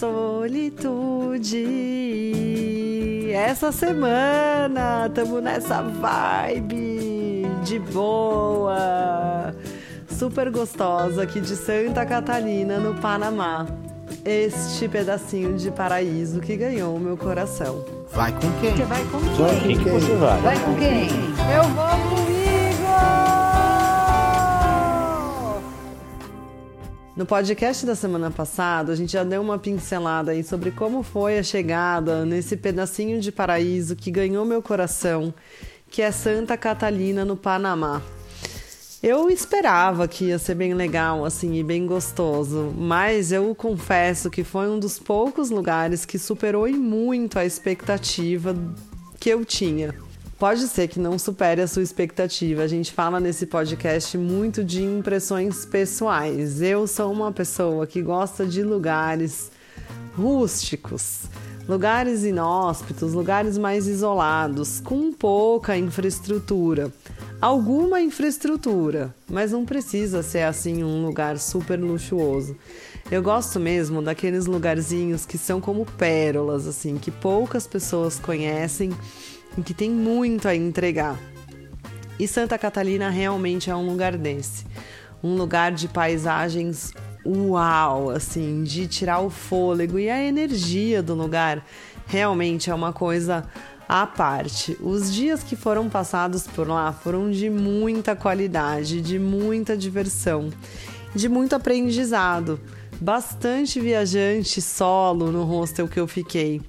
solitude. Essa semana tamo nessa vibe de boa, super gostosa aqui de Santa Catarina, no Panamá. Este pedacinho de paraíso que ganhou meu coração. Vai com quem? Você vai com quem? Vai com Quem que quem? você vai? Vai com quem? Eu vou comigo! No podcast da semana passada, a gente já deu uma pincelada aí sobre como foi a chegada nesse pedacinho de paraíso que ganhou meu coração, que é Santa Catalina, no Panamá. Eu esperava que ia ser bem legal, assim, e bem gostoso, mas eu confesso que foi um dos poucos lugares que superou e muito a expectativa que eu tinha. Pode ser que não supere a sua expectativa. A gente fala nesse podcast muito de impressões pessoais. Eu sou uma pessoa que gosta de lugares rústicos, lugares inóspitos, lugares mais isolados, com pouca infraestrutura. Alguma infraestrutura, mas não precisa ser assim um lugar super luxuoso. Eu gosto mesmo daqueles lugarzinhos que são como pérolas, assim, que poucas pessoas conhecem que tem muito a entregar. E Santa Catalina realmente é um lugar desse. Um lugar de paisagens uau, assim, de tirar o fôlego e a energia do lugar realmente é uma coisa à parte. Os dias que foram passados por lá foram de muita qualidade, de muita diversão, de muito aprendizado. Bastante viajante solo no hostel que eu fiquei.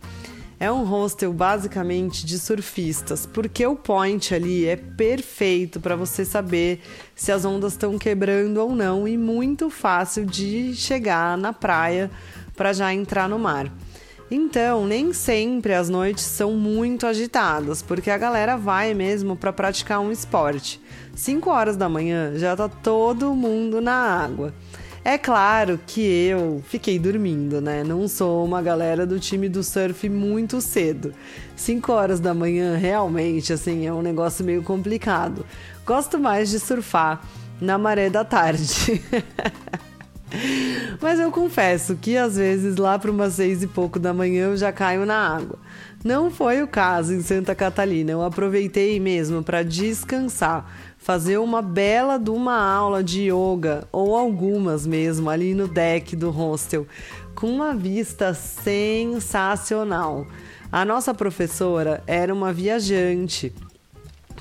É um hostel basicamente de surfistas, porque o point ali é perfeito para você saber se as ondas estão quebrando ou não e muito fácil de chegar na praia para já entrar no mar. Então, nem sempre as noites são muito agitadas, porque a galera vai mesmo para praticar um esporte. 5 horas da manhã já tá todo mundo na água. É claro que eu fiquei dormindo, né? Não sou uma galera do time do surf muito cedo. 5 horas da manhã, realmente, assim, é um negócio meio complicado. Gosto mais de surfar na maré da tarde. Mas eu confesso que às vezes lá para umas seis e pouco da manhã eu já caio na água. Não foi o caso em Santa Catalina. Eu aproveitei mesmo para descansar, fazer uma bela de uma aula de yoga ou algumas mesmo ali no deck do hostel, com uma vista sensacional. A nossa professora era uma viajante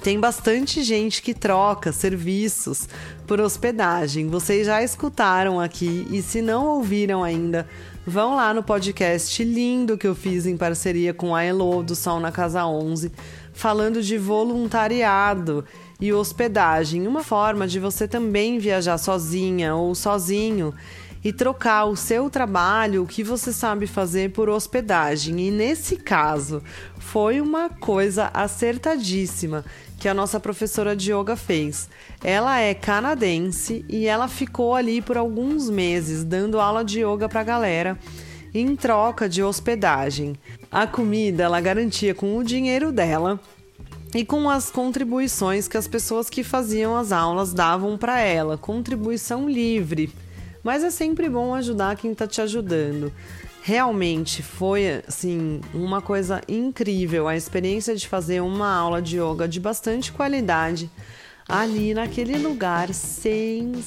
tem bastante gente que troca serviços por hospedagem. Vocês já escutaram aqui e se não ouviram ainda, vão lá no podcast lindo que eu fiz em parceria com a Elo do Sol na Casa 11, falando de voluntariado e hospedagem, uma forma de você também viajar sozinha ou sozinho e trocar o seu trabalho, o que você sabe fazer por hospedagem. E nesse caso, foi uma coisa acertadíssima que a nossa professora de yoga fez. Ela é canadense e ela ficou ali por alguns meses dando aula de yoga para a galera em troca de hospedagem. A comida ela garantia com o dinheiro dela e com as contribuições que as pessoas que faziam as aulas davam para ela, contribuição livre. Mas é sempre bom ajudar quem está te ajudando. Realmente foi assim uma coisa incrível a experiência de fazer uma aula de yoga de bastante qualidade ali naquele lugar sensacional.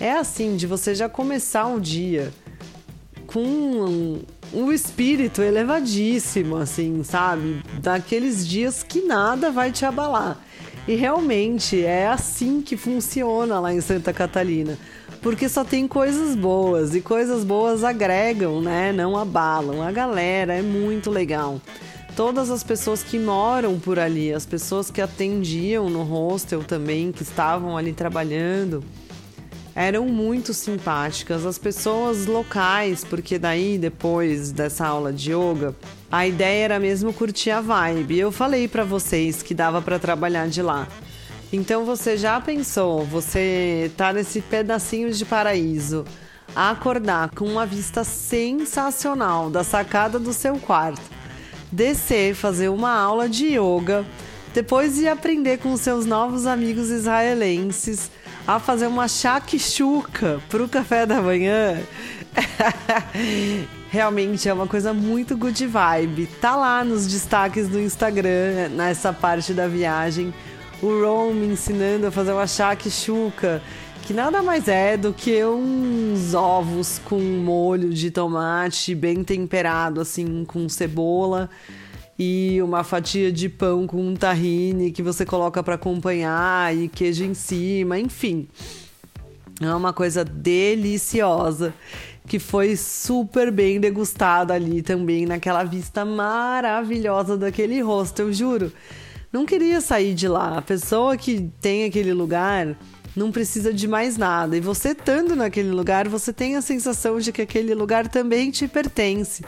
É assim de você já começar o dia com um, espírito elevadíssimo, assim, sabe? Daqueles dias que nada vai te abalar. E realmente é assim que funciona lá em Santa Catalina. Porque só tem coisas boas e coisas boas agregam, né? Não abalam. A galera é muito legal. Todas as pessoas que moram por ali, as pessoas que atendiam no hostel também, que estavam ali trabalhando, eram muito simpáticas. As pessoas locais, porque daí depois dessa aula de yoga, a ideia era mesmo curtir a vibe. Eu falei para vocês que dava para trabalhar de lá. Então você já pensou, você tá nesse pedacinho de paraíso, acordar com uma vista sensacional da sacada do seu quarto, descer, fazer uma aula de yoga, depois ir aprender com seus novos amigos israelenses a fazer uma shakshuka para o café da manhã. Realmente é uma coisa muito good vibe. Tá lá nos destaques do Instagram, nessa parte da viagem, o Ron me ensinando a fazer uma shakshuka, que nada mais é do que uns ovos com molho de tomate bem temperado, assim, com cebola e uma fatia de pão com um tahine que você coloca para acompanhar e queijo em cima, enfim. É uma coisa deliciosa que foi super bem degustada ali também naquela vista maravilhosa daquele hostel, juro. Não queria sair de lá. A pessoa que tem aquele lugar não precisa de mais nada. E você estando naquele lugar, você tem a sensação de que aquele lugar também te pertence.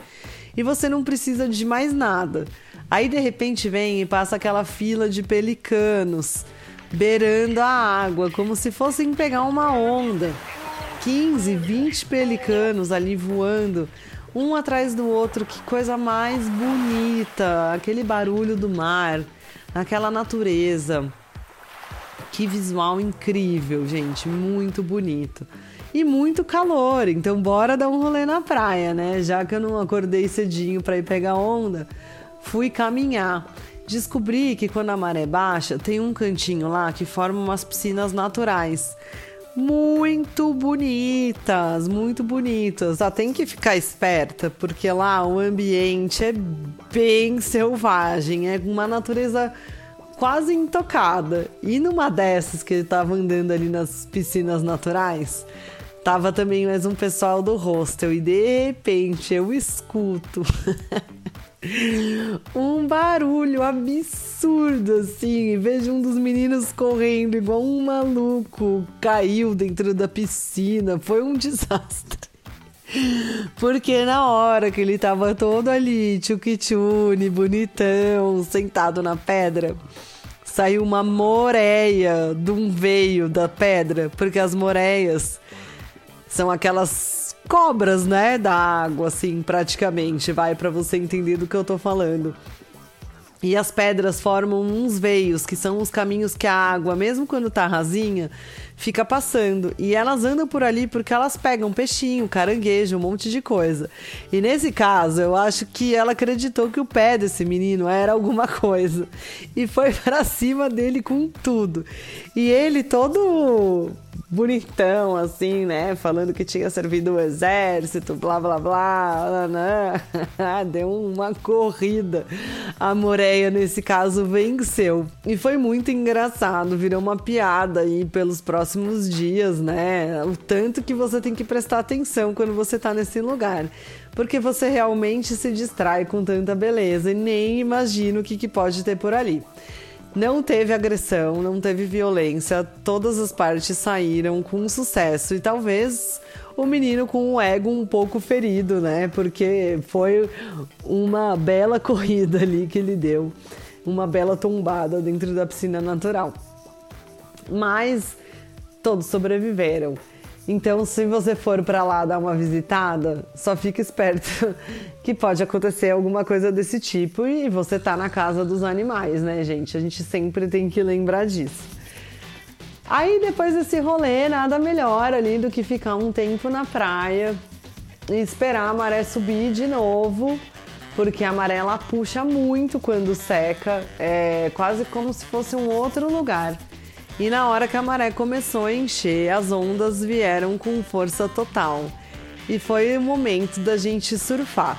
E você não precisa de mais nada. Aí de repente vem e passa aquela fila de pelicanos beirando a água, como se fossem pegar uma onda. 15, 20 pelicanos ali voando, um atrás do outro, que coisa mais bonita! Aquele barulho do mar, aquela natureza. Que visual incrível, gente, muito bonito. E muito calor, então bora dar um rolê na praia, né? Já que eu não acordei cedinho para ir pegar onda, fui caminhar. Descobri que quando a maré baixa, tem um cantinho lá que forma umas piscinas naturais. Muito bonitas, muito bonitas. Só tem que ficar esperta, porque lá o ambiente é bem selvagem, é uma natureza quase intocada. E numa dessas que ele tava andando ali nas piscinas naturais, tava também mais um pessoal do hostel e de repente eu escuto um barulho absurdo assim. Vejo um dos meninos correndo igual um maluco, caiu dentro da piscina. Foi um desastre. Porque na hora que ele tava todo ali, tchuquichune, bonitão, sentado na pedra, saiu uma moreia de um veio da pedra, porque as moreias são aquelas cobras, né, da água, assim, praticamente, vai para você entender do que eu tô falando. E as pedras formam uns veios, que são os caminhos que a água, mesmo quando tá rasinha, fica passando. E elas andam por ali porque elas pegam peixinho, caranguejo, um monte de coisa. E nesse caso, eu acho que ela acreditou que o pé desse menino era alguma coisa. E foi para cima dele com tudo. E ele todo bonitão, assim, né? Falando que tinha servido o exército, blá blá blá. Né? Deu uma corrida. A Moreia, nesse caso, venceu. E foi muito engraçado, virou uma piada aí pelos próximos dias, né? O tanto que você tem que prestar atenção quando você tá nesse lugar. Porque você realmente se distrai com tanta beleza e nem imagina o que, que pode ter por ali. Não teve agressão, não teve violência, todas as partes saíram com sucesso e talvez o menino com o ego um pouco ferido, né? Porque foi uma bela corrida ali que ele deu, uma bela tombada dentro da piscina natural. Mas todos sobreviveram. Então, se você for para lá dar uma visitada, só fique esperto que pode acontecer alguma coisa desse tipo e você tá na casa dos animais, né, gente? A gente sempre tem que lembrar disso. Aí, depois desse rolê, nada melhor ali do que ficar um tempo na praia e esperar a maré subir de novo, porque a maré ela puxa muito quando seca, é quase como se fosse um outro lugar. E na hora que a maré começou a encher, as ondas vieram com força total. E foi o momento da gente surfar.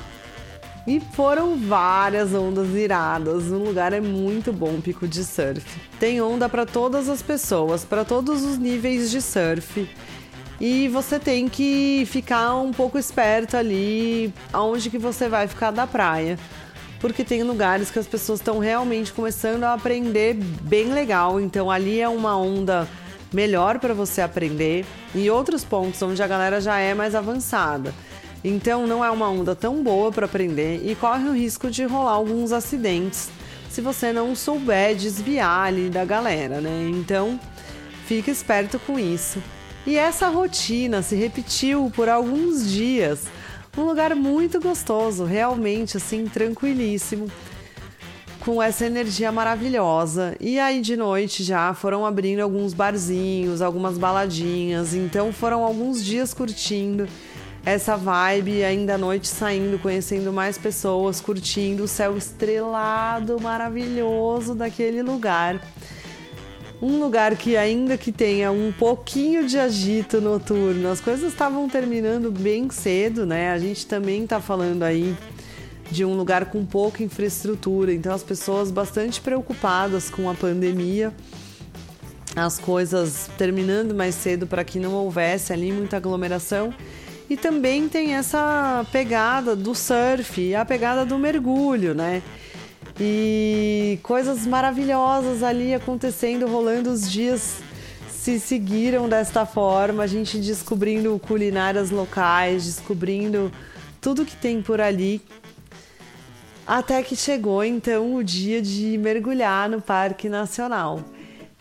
E foram várias ondas iradas. O lugar é muito bom, pico de surf. Tem onda para todas as pessoas, para todos os níveis de surf. E você tem que ficar um pouco esperto ali aonde que você vai ficar da praia porque tem lugares que as pessoas estão realmente começando a aprender bem legal. Então ali é uma onda melhor para você aprender e outros pontos onde a galera já é mais avançada. Então não é uma onda tão boa para aprender e corre o risco de rolar alguns acidentes se você não souber desviar ali da galera, né? Então fica esperto com isso. E essa rotina se repetiu por alguns dias um lugar muito gostoso, realmente assim, tranquilíssimo, com essa energia maravilhosa. E aí de noite já foram abrindo alguns barzinhos, algumas baladinhas, então foram alguns dias curtindo essa vibe ainda à noite saindo, conhecendo mais pessoas, curtindo o céu estrelado maravilhoso daquele lugar. Um lugar que ainda que tenha um pouquinho de agito noturno, as coisas estavam terminando bem cedo, né? A gente também tá falando aí de um lugar com pouca infraestrutura, então as pessoas bastante preocupadas com a pandemia as coisas terminando mais cedo para que não houvesse ali muita aglomeração. E também tem essa pegada do surf, a pegada do mergulho, né? E coisas maravilhosas ali acontecendo, rolando os dias se seguiram desta forma, a gente descobrindo culinárias locais, descobrindo tudo que tem por ali. Até que chegou então o dia de mergulhar no Parque Nacional.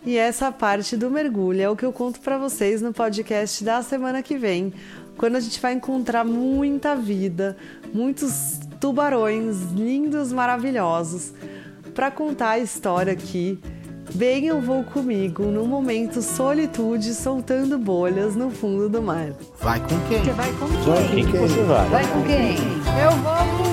E essa parte do mergulho é o que eu conto para vocês no podcast da semana que vem, quando a gente vai encontrar muita vida, muitos tubarões lindos, maravilhosos, para contar a história aqui. Venham vou comigo no momento solitude soltando bolhas no fundo do mar. Vai com quem? Você vai com quem? Vai com quem que você vai? Vai com quem? Eu vou com